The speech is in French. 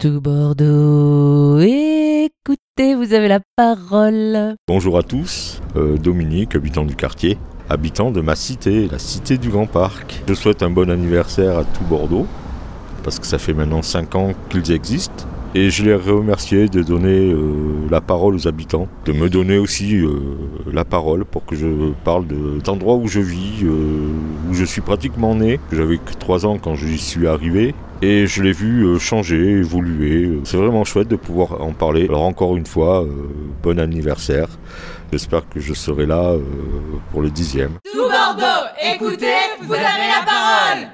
Tout Bordeaux, écoutez, vous avez la parole. Bonjour à tous, euh, Dominique, habitant du quartier, habitant de ma cité, la cité du Grand Parc. Je souhaite un bon anniversaire à tout Bordeaux, parce que ça fait maintenant 5 ans qu'ils existent. Et je les remercier de donner euh, la parole aux habitants, de me donner aussi euh, la parole pour que je parle de d'endroits où je vis, où je suis pratiquement né. J'avais que 3 ans quand j'y suis arrivé. Et je l'ai vu changer, évoluer. C'est vraiment chouette de pouvoir en parler. Alors encore une fois, bon anniversaire. J'espère que je serai là pour le dixième. Tout Bordeaux, écoutez, vous avez la parole